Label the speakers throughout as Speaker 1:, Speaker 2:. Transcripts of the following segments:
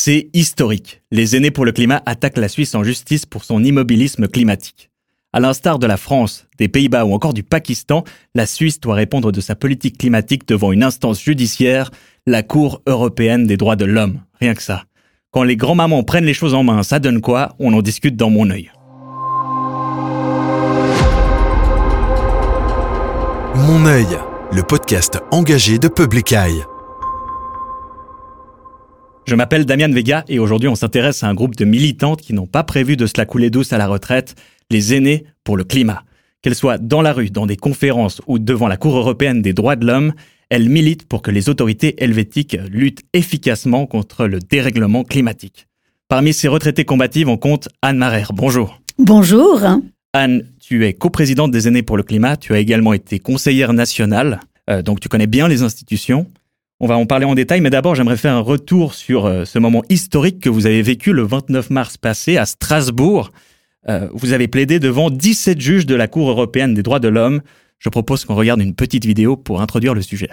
Speaker 1: C'est historique. Les aînés pour le climat attaquent la Suisse en justice pour son immobilisme climatique. À l'instar de la France, des Pays-Bas ou encore du Pakistan, la Suisse doit répondre de sa politique climatique devant une instance judiciaire, la Cour européenne des droits de l'homme. Rien que ça. Quand les grands-mamans prennent les choses en main, ça donne quoi? On en discute dans mon œil.
Speaker 2: Mon œil, le podcast engagé de Public Eye.
Speaker 1: Je m'appelle Damian Vega et aujourd'hui on s'intéresse à un groupe de militantes qui n'ont pas prévu de se la couler douce à la retraite, les aînés pour le climat. Qu'elles soient dans la rue, dans des conférences ou devant la Cour européenne des droits de l'homme, elles militent pour que les autorités helvétiques luttent efficacement contre le dérèglement climatique. Parmi ces retraitées combatives, on compte Anne Marer. Bonjour.
Speaker 3: Bonjour.
Speaker 1: Anne, tu es coprésidente des aînés pour le climat, tu as également été conseillère nationale, euh, donc tu connais bien les institutions. On va en parler en détail, mais d'abord j'aimerais faire un retour sur euh, ce moment historique que vous avez vécu le 29 mars passé à Strasbourg. Euh, vous avez plaidé devant 17 juges de la Cour européenne des droits de l'homme. Je propose qu'on regarde une petite vidéo pour introduire le sujet.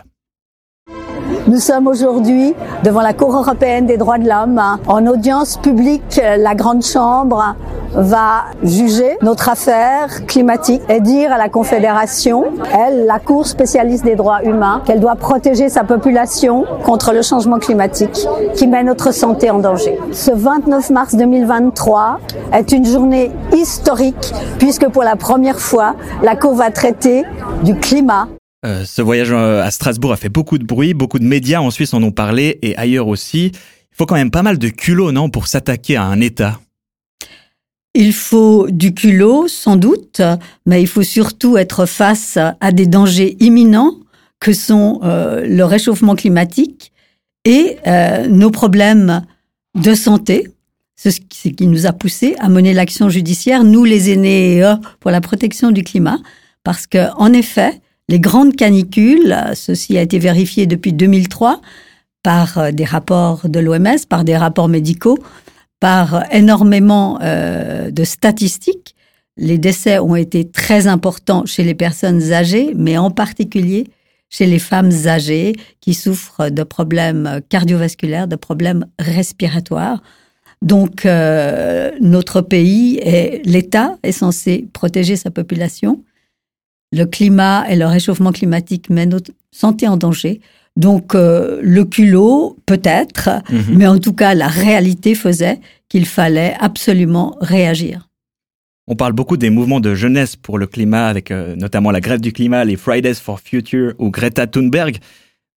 Speaker 3: Nous sommes aujourd'hui devant la Cour européenne des droits de l'homme en audience publique. La Grande Chambre va juger notre affaire climatique et dire à la Confédération, elle, la Cour spécialiste des droits humains, qu'elle doit protéger sa population contre le changement climatique qui met notre santé en danger. Ce 29 mars 2023 est une journée historique puisque pour la première fois, la Cour va traiter du climat
Speaker 1: euh, ce voyage euh, à Strasbourg a fait beaucoup de bruit, beaucoup de médias en Suisse en ont parlé et ailleurs aussi. Il faut quand même pas mal de culot, non, pour s'attaquer à un État.
Speaker 3: Il faut du culot, sans doute, mais il faut surtout être face à des dangers imminents que sont euh, le réchauffement climatique et nos problèmes de santé. C'est ce qui nous a poussé à mener l'action judiciaire, nous les aînés, pour la protection du climat, parce que en effet, les grandes canicules, ceci a été vérifié depuis 2003 par euh, des rapports de l'OMS, par des rapports médicaux, par énormément euh, de statistiques. Les décès ont été très importants chez les personnes âgées, mais en particulier chez les femmes âgées qui souffrent de problèmes cardiovasculaires, de problèmes respiratoires. Donc, euh, notre pays et l'État est censé protéger sa population le climat et le réchauffement climatique mettent notre santé en danger. Donc euh, le culot, peut-être, mhm. mais en tout cas la réalité faisait qu'il fallait absolument réagir.
Speaker 1: On parle beaucoup des mouvements de jeunesse pour le climat, avec euh, notamment la grève du climat, les Fridays for Future ou Greta Thunberg.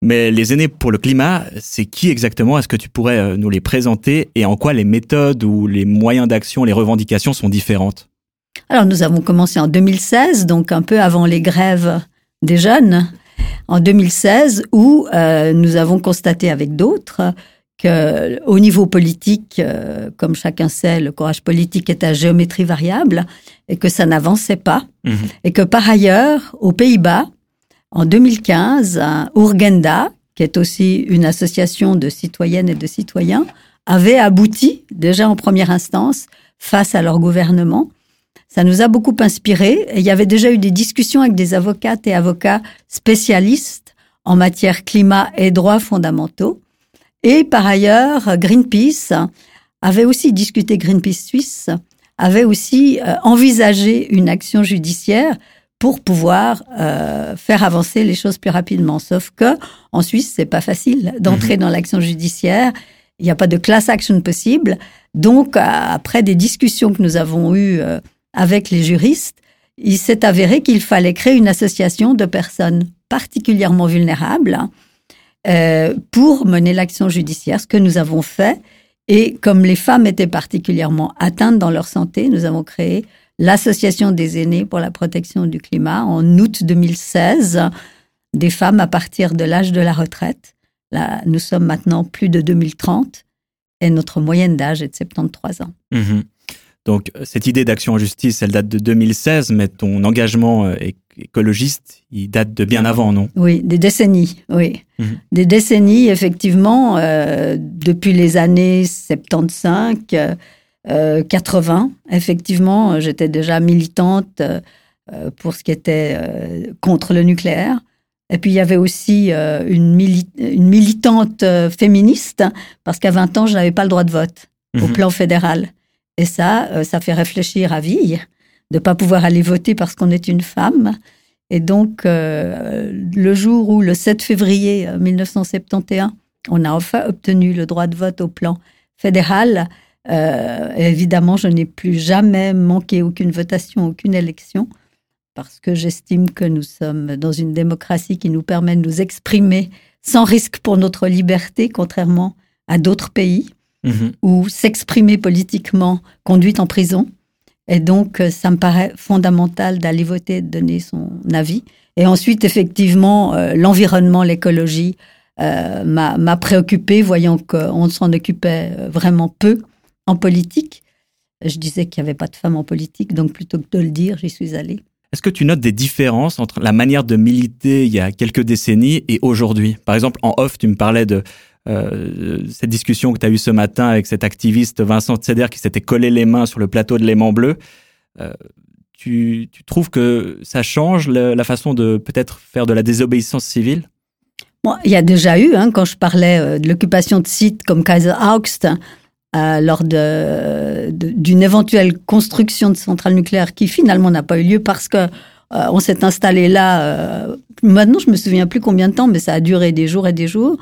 Speaker 1: Mais les aînés pour le climat, c'est qui exactement? Est-ce que tu pourrais euh, nous les présenter? Et en quoi les méthodes ou les moyens d'action, les revendications sont différentes?
Speaker 3: Alors nous avons commencé en 2016, donc un peu avant les grèves des jeunes, en 2016, où euh, nous avons constaté avec d'autres que au niveau politique, euh, comme chacun sait, le courage politique est à géométrie variable et que ça n'avançait pas. Mhm. Et que par ailleurs, aux Pays-Bas, en 2015, Urgenda, qui est aussi une association de citoyennes et de citoyens, avait abouti déjà en première instance face à leur gouvernement ça nous a beaucoup inspiré. il y avait déjà eu des discussions avec des avocates et avocats spécialistes en matière climat et droits fondamentaux. Et par ailleurs, Greenpeace avait aussi discuté, Greenpeace Suisse avait aussi euh, envisagé une action judiciaire pour pouvoir euh, faire avancer les choses plus rapidement. Sauf que en Suisse, c'est pas facile d'entrer mhm. dans l'action judiciaire. Il n'y a pas de class action possible. Donc, après des discussions que nous avons eues euh, avec les juristes, il s'est avéré qu'il fallait créer une association de personnes particulièrement vulnérables euh, pour mener l'action judiciaire, ce que nous avons fait. Et comme les femmes étaient particulièrement atteintes dans leur santé, nous avons créé l'Association des aînés pour la protection du climat en août 2016, des femmes à partir de l'âge de la retraite. Nous sommes maintenant plus de 2030 et notre moyenne d'âge est de 73 ans.
Speaker 1: Mmh donc cette idée d'action en justice, elle date de 2016, mais ton engagement euh, écologiste, il date de bien avant, non?
Speaker 3: Oui, des décennies, oui. Mhm. Des décennies, effectivement, euh, depuis les années 75, 80, euh, effectivement, j'étais déjà militante pour ce qui était contre le nucléaire. Et puis il y avait aussi une, militante féministe, parce qu'à 20 ans, je n'avais pas le droit de vote au mhm. plan fédéral. Et ça, ça fait réfléchir à vie, de ne pas pouvoir aller voter parce qu'on est une femme. Et donc, le jour où, le 7 février 1971, on a enfin obtenu le droit de vote au plan fédéral. Euh, évidemment, je n'ai plus jamais manqué aucune votation, aucune élection, parce que j'estime que nous sommes dans une démocratie qui nous permet de nous exprimer sans risque pour notre liberté, contrairement à d'autres pays, mhm. où s'exprimer politiquement conduit en prison. Et donc, ça me paraît fondamental d'aller voter, de donner son avis. Et ensuite, effectivement, euh, l'environnement, l'écologie, euh, m'a préoccupé, voyant qu'on s'en occupait euh, vraiment peu en politique. Je disais qu'il n'y avait pas de femmes en politique, donc plutôt que de le dire, j'y suis allée.
Speaker 1: Est-ce que tu notes des différences entre la manière de militer il y a quelques décennies et aujourd'hui? Par exemple, en off, tu me parlais de euh, cette discussion que tu as eue ce matin avec cet activiste Vincent Tseder qui s'était collé les mains sur le plateau de l'aimant bleu. tu, trouves que ça change la façon de peut-être faire de la désobéissance civile?
Speaker 3: Il y a déjà eu, hein, quand je parlais euh, de l'occupation de sites comme Kaiser Augst, euh, lors d'une éventuelle construction de centrale nucléaire qui finalement n'a pas eu lieu parce que euh, on s'est installé là. maintenant, je me souviens plus combien de temps, mais ça a duré des jours et des jours.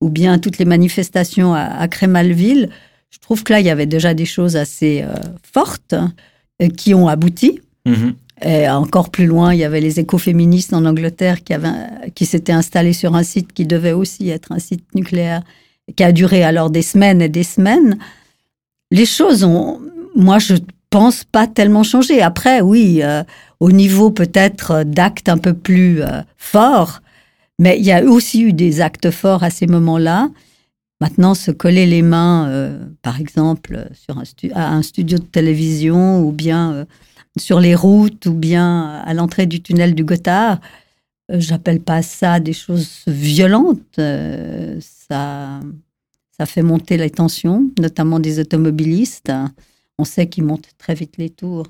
Speaker 3: Ou bien toutes les manifestations à, Crémalville. Je trouve que là, il y avait déjà des choses assez fortes qui ont abouti. Mm-hmm. Et encore plus loin, il y avait les écoféministes en Angleterre qui, avaient, qui s'étaient installés sur un site qui devait aussi être un site nucléaire, qui a duré alors des semaines et des semaines. Les choses ont, moi, je pense pas tellement changé. Après, oui, euh, au niveau peut-être d'actes un peu plus euh, forts, mais il y a aussi eu des actes forts à ces moments-là. Maintenant, se coller les mains, euh, par exemple, sur un, à un studio de télévision ou bien sur les routes ou bien à l'entrée du tunnel du Gothard. Euh, j'appelle pas ça des choses violentes. Euh, ça, ça fait monter les tensions, notamment des automobilistes. On sait qu'ils montent très vite les tours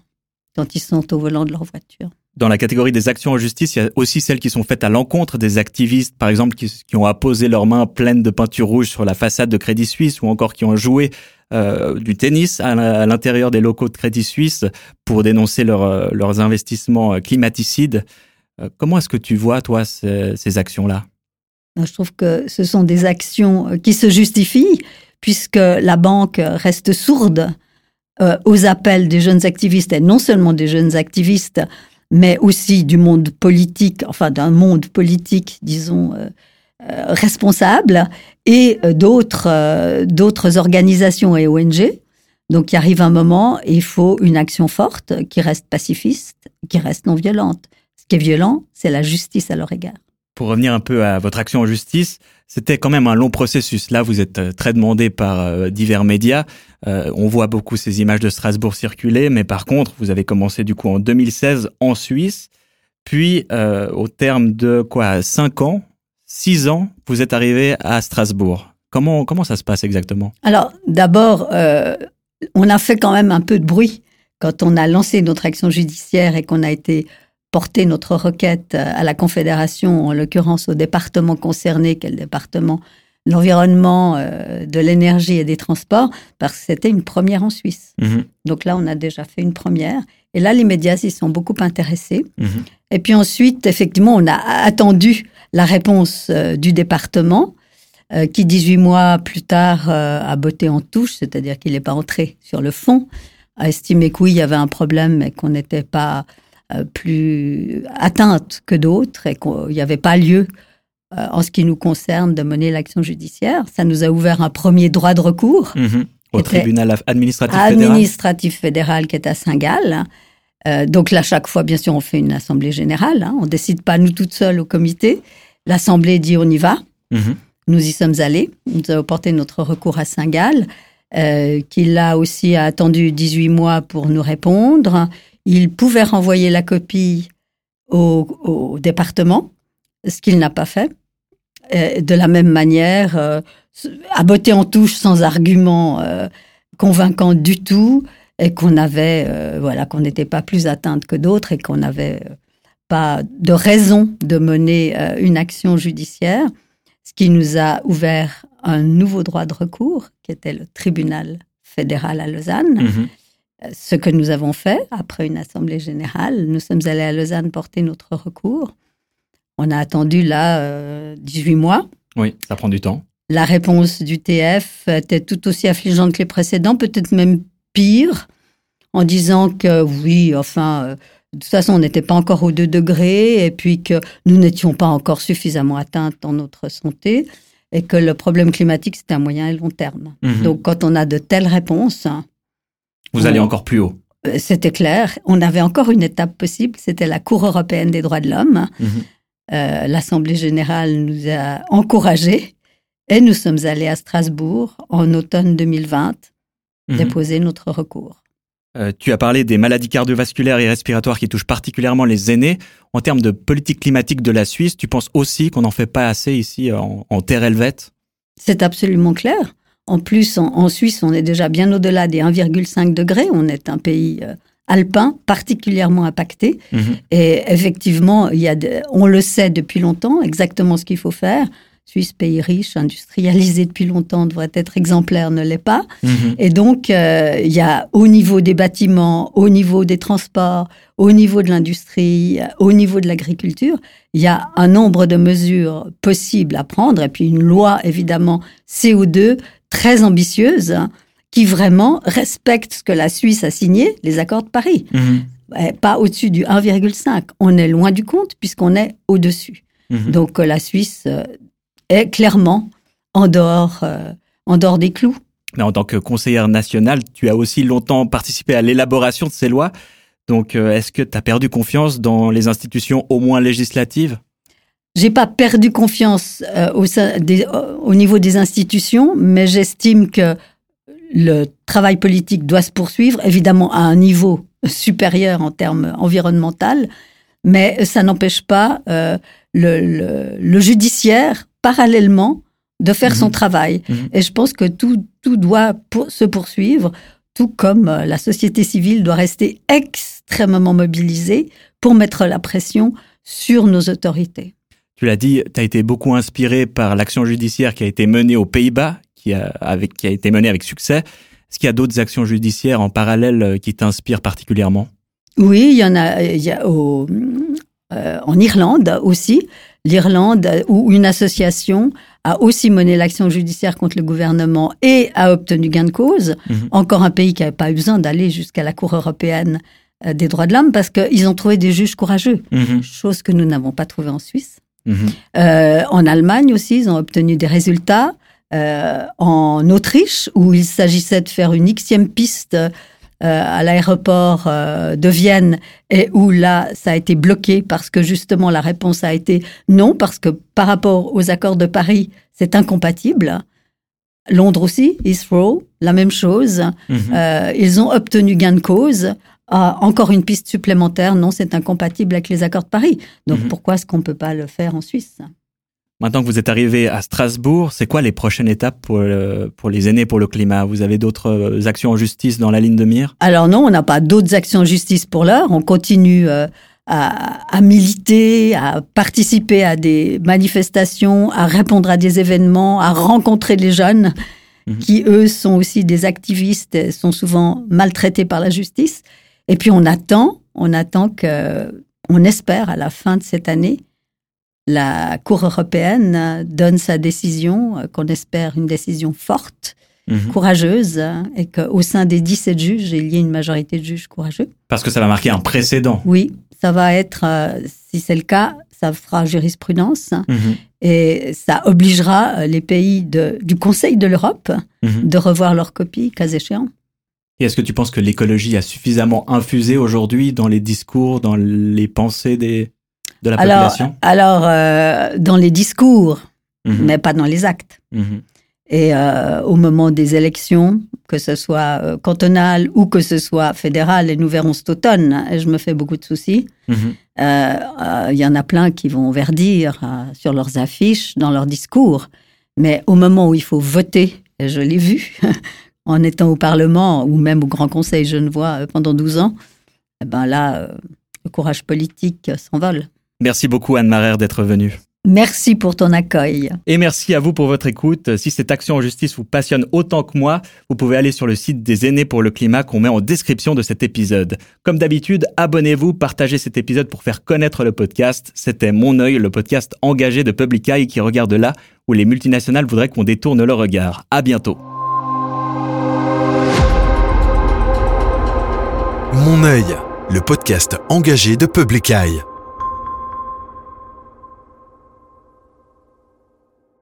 Speaker 3: quand ils sont au volant de leur voiture.
Speaker 1: Dans la catégorie des actions en justice, il y a aussi celles qui sont faites à l'encontre des activistes, par exemple, qui, ont apposé leurs mains pleines de peinture rouge sur la façade de Crédit Suisse ou encore qui ont joué euh, du tennis à l'intérieur des locaux de Crédit Suisse pour dénoncer euh, leurs investissements euh, climaticides. comment est-ce que tu vois, toi, ces, actions-là?
Speaker 3: Je trouve que ce sont des actions qui se justifient puisque la banque reste sourde aux appels des jeunes activistes, et non seulement des jeunes activistes, mais aussi du monde politique, enfin d'un monde politique, disons, euh, responsables et euh, d'autres euh, d'autres organisations et ONG. Donc il arrive un moment, il faut une action forte qui reste pacifiste, qui reste non violente. Ce qui est violent, c'est la justice à leur égard.
Speaker 1: Pour revenir un peu à votre action en justice, c'était quand même un long processus. Là, vous êtes très demandé par divers médias. on voit beaucoup ces images de Strasbourg circuler, mais par contre, vous avez commencé du coup en 2016 en Suisse. Puis, au terme de quoi, cinq ans, six ans, vous êtes arrivé à Strasbourg. Comment, comment ça se passe exactement?
Speaker 3: Alors, d'abord, euh, on a fait quand même un peu de bruit quand on a lancé notre action judiciaire et qu'on a été porter notre requête à la Confédération, en l'occurrence au département concerné, quel département l'environnement, euh, de l'énergie et des transports, parce que c'était une première en Suisse. Mhm. Donc là, on a déjà fait une première. Et là, les médias s'y sont beaucoup intéressés. Mhm. Et puis ensuite, effectivement, on a attendu la réponse euh, du département, euh, qui 18 mois plus tard a botté en touche, c'est-à-dire qu'il n'est pas entré sur le fond, a estimé que oui, il y avait un problème et qu'on n'était pas plus atteinte que d'autres et qu'il n'y avait pas lieu euh, en ce qui nous concerne, de mener l'action judiciaire. Ça nous a ouvert un premier droit de recours.
Speaker 1: Mhm. Au tribunal administratif
Speaker 3: fédéral. Administratif fédéral qui est à Saint-Gall. Euh, donc là, chaque fois, bien sûr, on fait une assemblée générale. Hein. On ne décide pas nous toutes seules au comité. L'assemblée dit on y va. Mhm. Nous y sommes allés. Nous avons porté notre recours à Saint-Gall, euh, qui là aussi a attendu 18 mois pour nous répondre. Il pouvait renvoyer la copie au département ce qu'il n'a pas fait. de la même manière, euh, à botter en touche sans argument euh, convaincant du tout, et qu'on avait, euh, voilà, qu'on n'était pas plus atteinte que d'autres et qu'on avait pas de raison de mener euh, une action judiciaire, ce qui nous a ouvert un nouveau droit de recours, qui était le tribunal fédéral à Lausanne.
Speaker 1: Mhm.
Speaker 3: Ce que nous avons fait après une assemblée générale, nous sommes allés à Lausanne porter notre recours. On a attendu là euh, 18 mois.
Speaker 1: Oui, ça prend du temps.
Speaker 3: La réponse du TF était tout aussi affligeante que les précédents, peut-être même pire, en disant que oui, enfin, euh, de toute façon, on n'était pas encore aux 2 degrés, et puis que nous n'étions pas encore suffisamment atteintes dans notre santé, et que le problème climatique, c'était à moyen et long terme.
Speaker 1: Mhm.
Speaker 3: Donc, quand on a de telles réponses,
Speaker 1: Vous allez encore plus haut.
Speaker 3: euh, c'était clair. On avait encore une étape possible, c'était la Cour européenne des droits de l'homme.
Speaker 1: Mhm.
Speaker 3: Euh, L'Assemblée générale nous a encouragés et nous sommes allés à Strasbourg en automne 2020
Speaker 1: Mhm.
Speaker 3: déposer notre recours.
Speaker 1: Euh, tu as parlé des maladies cardiovasculaires et respiratoires qui touchent particulièrement les aînés. En termes de politique climatique de la Suisse, tu penses aussi qu'on n'en fait pas assez ici en, en terre helvète?
Speaker 3: C'est absolument clair. En plus, en, en Suisse, on est déjà bien au-delà des 1,5 degrés. On est un pays euh, alpin particulièrement impacté.
Speaker 1: Mhm.
Speaker 3: Et effectivement, il y a de- on le sait depuis longtemps, exactement ce qu'il faut faire. Suisse, pays riche, industrialisé depuis longtemps, devrait être exemplaire, ne l'est pas.
Speaker 1: Mhm.
Speaker 3: Et donc, euh, il y a au niveau des bâtiments, au niveau des transports, au niveau de l'industrie, euh, au niveau de l'agriculture, il y a un nombre de mesures possibles à prendre, et puis une loi, évidemment, CO2, très ambitieuse, qui vraiment respecte ce que la Suisse a signé, les accords de Paris.
Speaker 1: Mhm.
Speaker 3: Pas au-dessus du 1,5. On est loin du compte, puisqu'on est au-dessus.
Speaker 1: Mhm.
Speaker 3: Donc, euh, la Suisse euh, est clairement en dehors, euh, en dehors des clous.
Speaker 1: Mais en tant que conseillère nationale, tu as aussi longtemps participé à l'élaboration de ces lois. Donc, est-ce que tu as perdu confiance dans les institutions au moins législatives?
Speaker 3: J'ai pas perdu confiance euh, au, sein des- au niveau des institutions, mais j'estime que le travail politique doit se poursuivre, évidemment à un niveau supérieur en termes environnemental, mais ça n'empêche pas euh, le, le- le judiciaire, parallèlement, de faire son
Speaker 1: Mhm.
Speaker 3: travail.
Speaker 1: Mhm.
Speaker 3: Et je pense que tout, tout doit pour- se poursuivre, tout comme euh, la société civile doit rester extrêmement mobilisée pour mettre la pression sur nos autorités.
Speaker 1: Tu l'as dit, tu as été beaucoup inspiré par l'action judiciaire qui a été menée aux Pays-Bas, qui a, avec, qui a été menée avec succès. Est-ce qu'il y a d'autres actions judiciaires en parallèle euh, qui t'inspirent particulièrement?
Speaker 3: Oui, il y en a, il y a au- euh, en Irlande aussi. L'Irlande, euh, où une association a aussi mené l'action judiciaire contre le gouvernement et a obtenu gain de cause.
Speaker 1: Mhm.
Speaker 3: Encore un pays qui n'avait pas eu besoin d'aller jusqu'à la Cour européenne euh, des droits de l'homme parce qu'ils ont trouvé des juges courageux,
Speaker 1: Mhm.
Speaker 3: chose que nous n'avons pas trouvée en Suisse. Euh, en Allemagne aussi, ils ont obtenu des résultats. Euh, en Autriche, où il s'agissait de faire une xème piste euh, à l'aéroport euh, de Vienne, et où là, ça a été bloqué parce que justement la réponse a été non, parce que par rapport aux accords de Paris, c'est incompatible. Londres aussi, Heathrow, la même chose.
Speaker 1: Mhm.
Speaker 3: Euh, ils ont obtenu gain de cause. Ah, encore une piste supplémentaire, non, c'est incompatible avec les accords de Paris. Donc
Speaker 1: Mhm.
Speaker 3: pourquoi est-ce qu'on ne peut pas le faire en Suisse?
Speaker 1: Maintenant que vous êtes arrivé à Strasbourg, c'est quoi les prochaines étapes pour, le- pour les aînés pour le climat? Vous avez d'autres euh, actions en justice dans la ligne de mire?
Speaker 3: Alors non, on n'a pas d'autres actions en justice pour l'heure. On continue euh, à, à militer, à participer à des manifestations, à répondre à des événements, à rencontrer les jeunes
Speaker 1: Mhm.
Speaker 3: qui, eux, sont aussi des activistes et sont souvent maltraités par la justice. Et puis on attend, on attend que, on espère à la fin de cette année, la Cour européenne donne sa décision, euh, qu'on espère une décision forte
Speaker 1: Mhm.
Speaker 3: courageuse hein, et qu'au sein des 17 juges, il y ait une majorité de juges courageux.
Speaker 1: Parce que ça va marquer un précédent.
Speaker 3: Oui, ça va être, euh, si c'est le cas, ça fera jurisprudence hein,
Speaker 1: Mhm.
Speaker 3: et ça obligera euh, les pays de- du Conseil de l'Europe
Speaker 1: Mhm.
Speaker 3: de revoir leur copie, cas échéant.
Speaker 1: Et est-ce que tu penses que l'écologie a suffisamment infusé aujourd'hui dans les discours, dans les pensées des, de la
Speaker 3: Alors,
Speaker 1: population?
Speaker 3: alors euh, dans les discours,
Speaker 1: Mhm.
Speaker 3: mais pas dans les actes.
Speaker 1: Mhm.
Speaker 3: Et euh, au moment des élections, que ce soit euh, cantonal ou que ce soit fédéral, et nous verrons cet automne, hein, et je me fais beaucoup de soucis,
Speaker 1: Mhm.
Speaker 3: Euh, il y en a plein qui vont verdir sur leurs affiches, dans leurs discours. Mais au moment où il faut voter, et je l'ai vu en étant au Parlement ou même au Grand Conseil genevois euh, pendant 12 ans, eh ben là, euh, le courage politique s'envole.
Speaker 1: Merci beaucoup Anne Marer d'être venue.
Speaker 3: Merci pour ton accueil.
Speaker 1: Et merci à vous pour votre écoute. Si cette action en justice vous passionne autant que moi, vous pouvez aller sur le site des aînés pour le climat qu'on met en description de cet épisode. Comme d'habitude, abonnez-vous, partagez cet épisode pour faire connaître le podcast. C'était Mon œil, le podcast engagé de Public Eye qui regarde là où les multinationales voudraient qu'on détourne le regard. À bientôt.
Speaker 2: Mon œil, le podcast engagé de Public Eye.